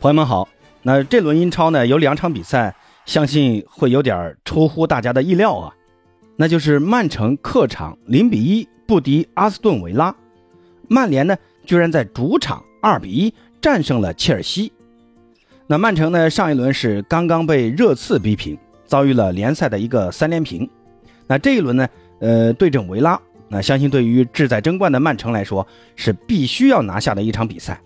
朋友们好，那这轮英超呢有两场比赛，相信会有点出乎大家的意料啊，那就是曼城客场零比一不敌阿斯顿维拉，曼联呢居然在主场二比一战胜了切尔西。那曼城呢上一轮是刚刚被热刺逼平，遭遇了联赛的一个三连平，那这一轮呢，呃对阵维拉，那相信对于志在争冠的曼城来说是必须要拿下的一场比赛，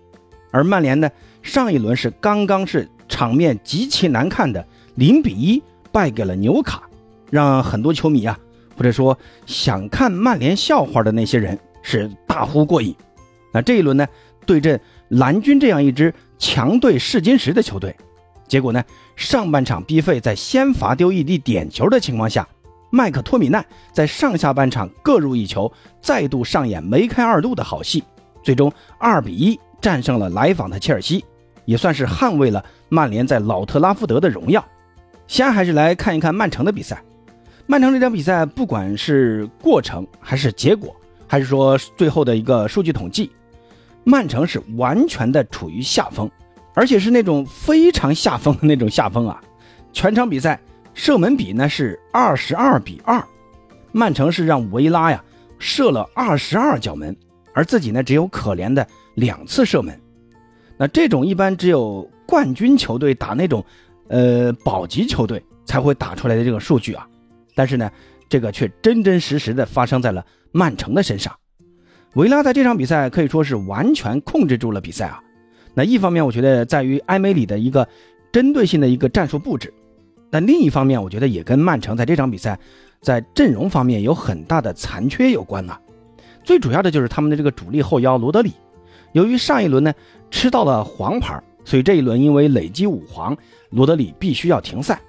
而曼联呢。上一轮是刚刚是场面极其难看的零比一败给了纽卡，让很多球迷啊，或者说想看曼联笑话的那些人是大呼过瘾。那这一轮呢，对阵蓝军这样一支强队试金石的球队，结果呢，上半场逼费在先罚丢一粒点球的情况下，麦克托米奈在上下半场各入一球，再度上演梅开二度的好戏，最终二比一战胜了来访的切尔西。也算是捍卫了曼联在老特拉福德的荣耀。先还是来看一看曼城的比赛。曼城这场比赛，不管是过程还是结果，还是说最后的一个数据统计，曼城是完全的处于下风，而且是那种非常下风的那种下风啊。全场比赛射门比呢是二十二比二，曼城是让维拉呀射了二十二脚门，而自己呢只有可怜的两次射门。那这种一般只有冠军球队打那种，呃保级球队才会打出来的这个数据啊，但是呢，这个却真真实实的发生在了曼城的身上。维拉在这场比赛可以说是完全控制住了比赛啊。那一方面我觉得在于埃梅里的一个针对性的一个战术布置，但另一方面我觉得也跟曼城在这场比赛在阵容方面有很大的残缺有关啊。最主要的就是他们的这个主力后腰罗德里。由于上一轮呢吃到了黄牌，所以这一轮因为累积五黄，罗德里必须要停赛。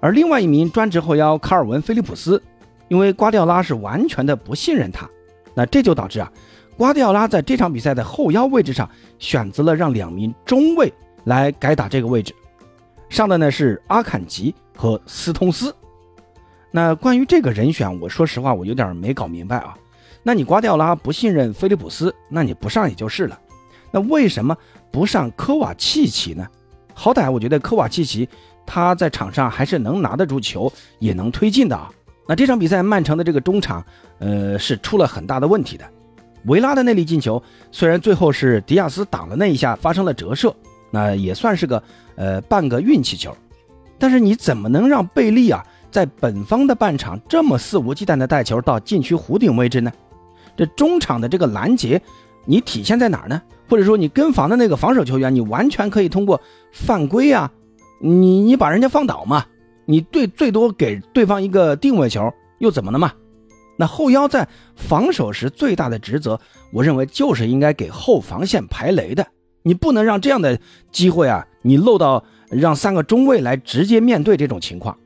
而另外一名专职后腰卡尔文·菲利普斯，因为瓜迪奥拉是完全的不信任他，那这就导致啊，瓜迪奥拉在这场比赛的后腰位置上选择了让两名中卫来改打这个位置，上的呢是阿坎吉和斯通斯。那关于这个人选，我说实话我有点没搞明白啊。那你瓜迪奥拉不信任菲利普斯，那你不上也就是了。那为什么不上科瓦契奇呢？好歹我觉得科瓦契奇他在场上还是能拿得住球，也能推进的啊。那这场比赛曼城的这个中场，呃，是出了很大的问题的。维拉的那粒进球，虽然最后是迪亚斯挡了那一下发生了折射，那也算是个呃半个运气球。但是你怎么能让贝利啊在本方的半场这么肆无忌惮的带球到禁区弧顶位置呢？这中场的这个拦截，你体现在哪儿呢？或者说你跟防的那个防守球员，你完全可以通过犯规啊，你你把人家放倒嘛，你对最多给对方一个定位球又怎么了嘛？那后腰在防守时最大的职责，我认为就是应该给后防线排雷的，你不能让这样的机会啊，你漏到让三个中卫来直接面对这种情况。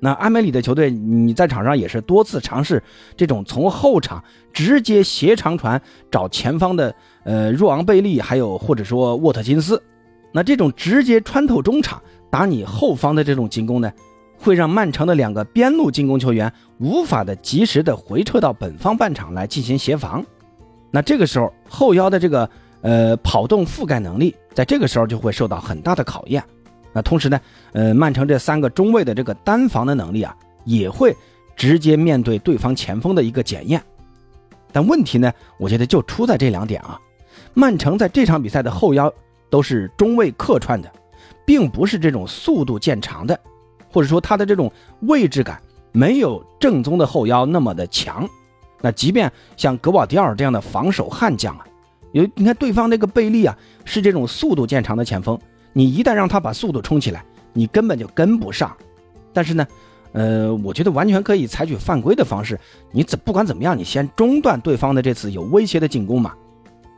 那阿梅里的球队，你在场上也是多次尝试这种从后场直接斜长传找前方的，呃，若昂贝利，还有或者说沃特金斯，那这种直接穿透中场打你后方的这种进攻呢，会让曼城的两个边路进攻球员无法的及时的回撤到本方半场来进行协防，那这个时候后腰的这个呃跑动覆盖能力，在这个时候就会受到很大的考验。那同时呢，呃，曼城这三个中卫的这个单防的能力啊，也会直接面对对方前锋的一个检验。但问题呢，我觉得就出在这两点啊。曼城在这场比赛的后腰都是中卫客串的，并不是这种速度见长的，或者说他的这种位置感没有正宗的后腰那么的强。那即便像格瓦迪奥尔这样的防守悍将啊，有你看对方那个贝利啊，是这种速度见长的前锋。你一旦让他把速度冲起来，你根本就跟不上。但是呢，呃，我觉得完全可以采取犯规的方式。你怎不管怎么样，你先中断对方的这次有威胁的进攻嘛。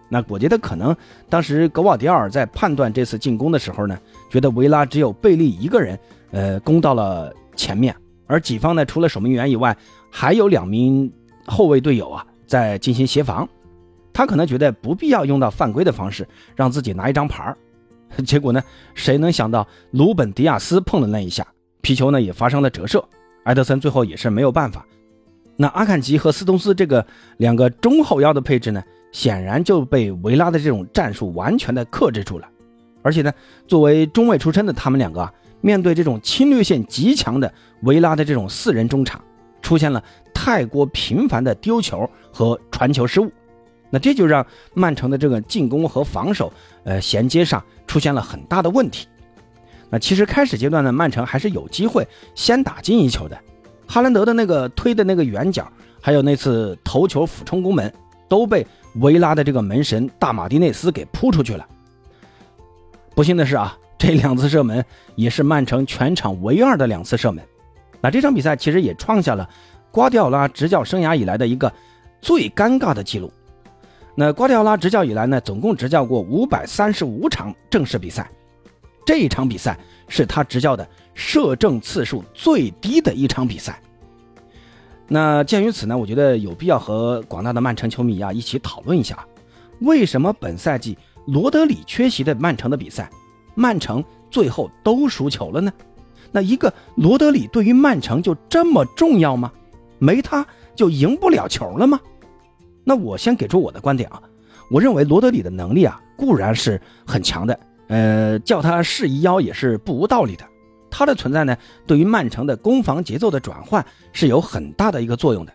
那我觉得可能当时格瓦迪奥尔在判断这次进攻的时候呢，觉得维拉只有贝利一个人，呃，攻到了前面，而己方呢除了守门员以外，还有两名后卫队友啊在进行协防。他可能觉得不必要用到犯规的方式，让自己拿一张牌儿。结果呢？谁能想到鲁本·迪亚斯碰了那一下，皮球呢也发生了折射。埃德森最后也是没有办法。那阿坎吉和斯通斯这个两个中后腰的配置呢，显然就被维拉的这种战术完全的克制住了。而且呢，作为中卫出身的他们两个啊，面对这种侵略性极强的维拉的这种四人中场，出现了太过频繁的丢球和传球失误，那这就让曼城的这个进攻和防守，呃，衔接上出现了很大的问题。那其实开始阶段呢，曼城还是有机会先打进一球的，哈兰德的那个推的那个远角，还有那次头球俯冲攻门，都被维拉的这个门神大马丁内斯给扑出去了。不幸的是啊，这两次射门也是曼城全场唯二的两次射门。那这场比赛其实也创下了瓜迪奥拉执教生涯以来的一个最尴尬的记录。那瓜迪奥拉执教以来呢，总共执教过五百三十五场正式比赛，这一场比赛是他执教的射正次数最低的一场比赛。那鉴于此呢，我觉得有必要和广大的曼城球迷啊一起讨论一下，为什么本赛季罗德里缺席的曼城的比赛，曼城最后都输球了呢？那一个罗德里对于曼城就这么重要吗？没他就赢不了球了吗？那我先给出我的观点啊，我认为罗德里的能力啊固然是很强的，呃，叫他世一妖也是不无道理的。他的存在呢，对于曼城的攻防节奏的转换是有很大的一个作用的。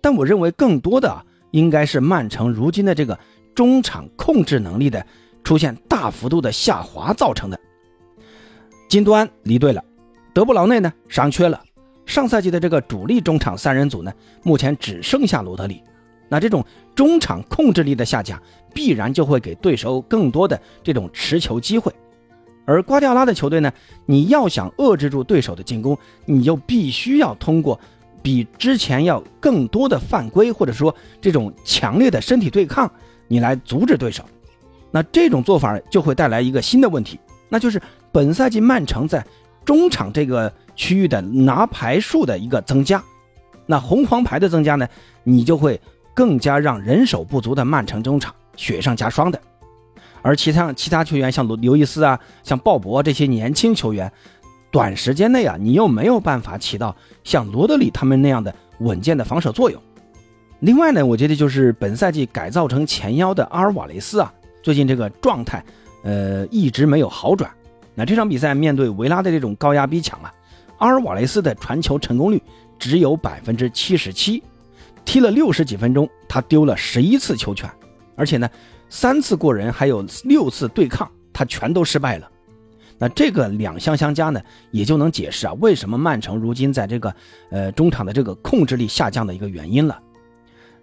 但我认为更多的啊，应该是曼城如今的这个中场控制能力的出现大幅度的下滑造成的。金端离队了。德布劳内呢伤缺了，上赛季的这个主力中场三人组呢，目前只剩下罗德里。那这种中场控制力的下降，必然就会给对手更多的这种持球机会。而瓜迪奥拉的球队呢，你要想遏制住对手的进攻，你就必须要通过比之前要更多的犯规，或者说这种强烈的身体对抗，你来阻止对手。那这种做法就会带来一个新的问题，那就是本赛季曼城在。中场这个区域的拿牌数的一个增加，那红黄牌的增加呢，你就会更加让人手不足的曼城中场雪上加霜的。而其他其他球员像刘刘易斯啊，像鲍勃这些年轻球员，短时间内啊，你又没有办法起到像罗德里他们那样的稳健的防守作用。另外呢，我觉得就是本赛季改造成前腰的阿尔瓦雷斯啊，最近这个状态，呃，一直没有好转。那这场比赛面对维拉的这种高压逼抢啊，阿尔瓦雷斯的传球成功率只有百分之七十七，踢了六十几分钟，他丢了十一次球权，而且呢，三次过人还有六次对抗，他全都失败了。那这个两项相加呢，也就能解释啊，为什么曼城如今在这个呃中场的这个控制力下降的一个原因了。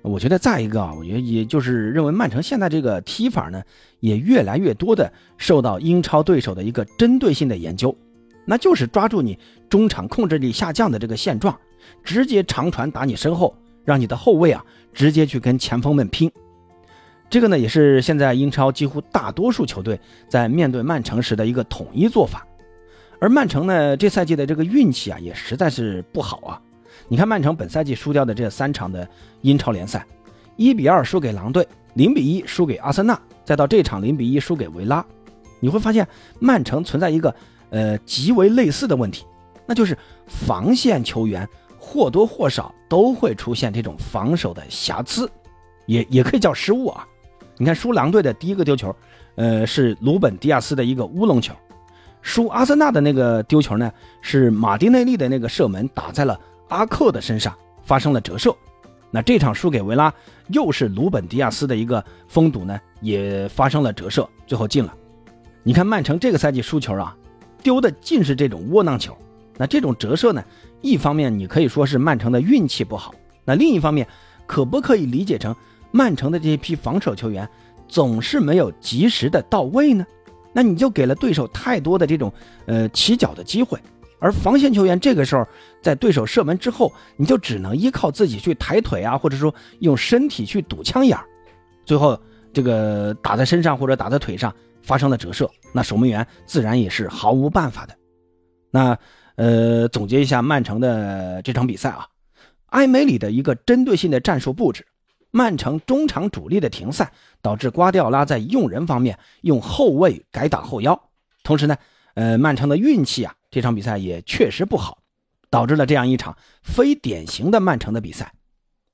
我觉得再一个啊，我觉得也就是认为曼城现在这个踢法呢，也越来越多的受到英超对手的一个针对性的研究，那就是抓住你中场控制力下降的这个现状，直接长传打你身后，让你的后卫啊直接去跟前锋们拼。这个呢，也是现在英超几乎大多数球队在面对曼城时的一个统一做法。而曼城呢，这赛季的这个运气啊，也实在是不好啊。你看曼城本赛季输掉的这三场的英超联赛，一比二输给狼队，零比一输给阿森纳，再到这场零比一输给维拉，你会发现曼城存在一个呃极为类似的问题，那就是防线球员或多或少都会出现这种防守的瑕疵，也也可以叫失误啊。你看输狼队的第一个丢球，呃是鲁本迪亚斯的一个乌龙球，输阿森纳的那个丢球呢是马丁内利的那个射门打在了。阿克的身上发生了折射，那这场输给维拉，又是鲁本迪亚斯的一个封堵呢，也发生了折射，最后进了。你看曼城这个赛季输球啊，丢的尽是这种窝囊球。那这种折射呢，一方面你可以说是曼城的运气不好，那另一方面，可不可以理解成曼城的这批防守球员总是没有及时的到位呢？那你就给了对手太多的这种呃起脚的机会。而防线球员这个时候在对手射门之后，你就只能依靠自己去抬腿啊，或者说用身体去堵枪眼儿，最后这个打在身上或者打在腿上发生了折射，那守门员自然也是毫无办法的。那呃，总结一下曼城的这场比赛啊，埃梅里的一个针对性的战术布置，曼城中场主力的停赛，导致瓜迪奥拉在用人方面用后卫改打后腰，同时呢，呃，曼城的运气啊。这场比赛也确实不好，导致了这样一场非典型的曼城的比赛。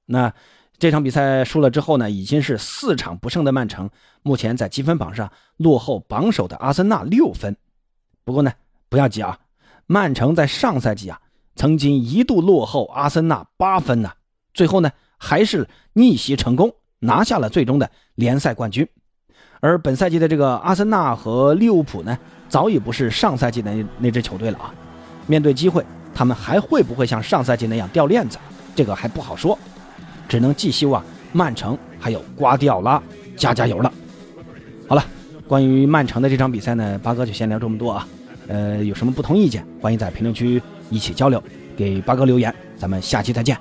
那这场比赛输了之后呢，已经是四场不胜的曼城，目前在积分榜上落后榜首的阿森纳六分。不过呢，不要急啊，曼城在上赛季啊，曾经一度落后阿森纳八分呢，最后呢，还是逆袭成功，拿下了最终的联赛冠军。而本赛季的这个阿森纳和利物浦呢，早已不是上赛季的那那支球队了啊。面对机会，他们还会不会像上赛季那样掉链子？这个还不好说。只能寄希望曼城还有瓜迪奥拉加加油了。好了，关于曼城的这场比赛呢，八哥就先聊这么多啊。呃，有什么不同意见，欢迎在评论区一起交流，给八哥留言。咱们下期再见。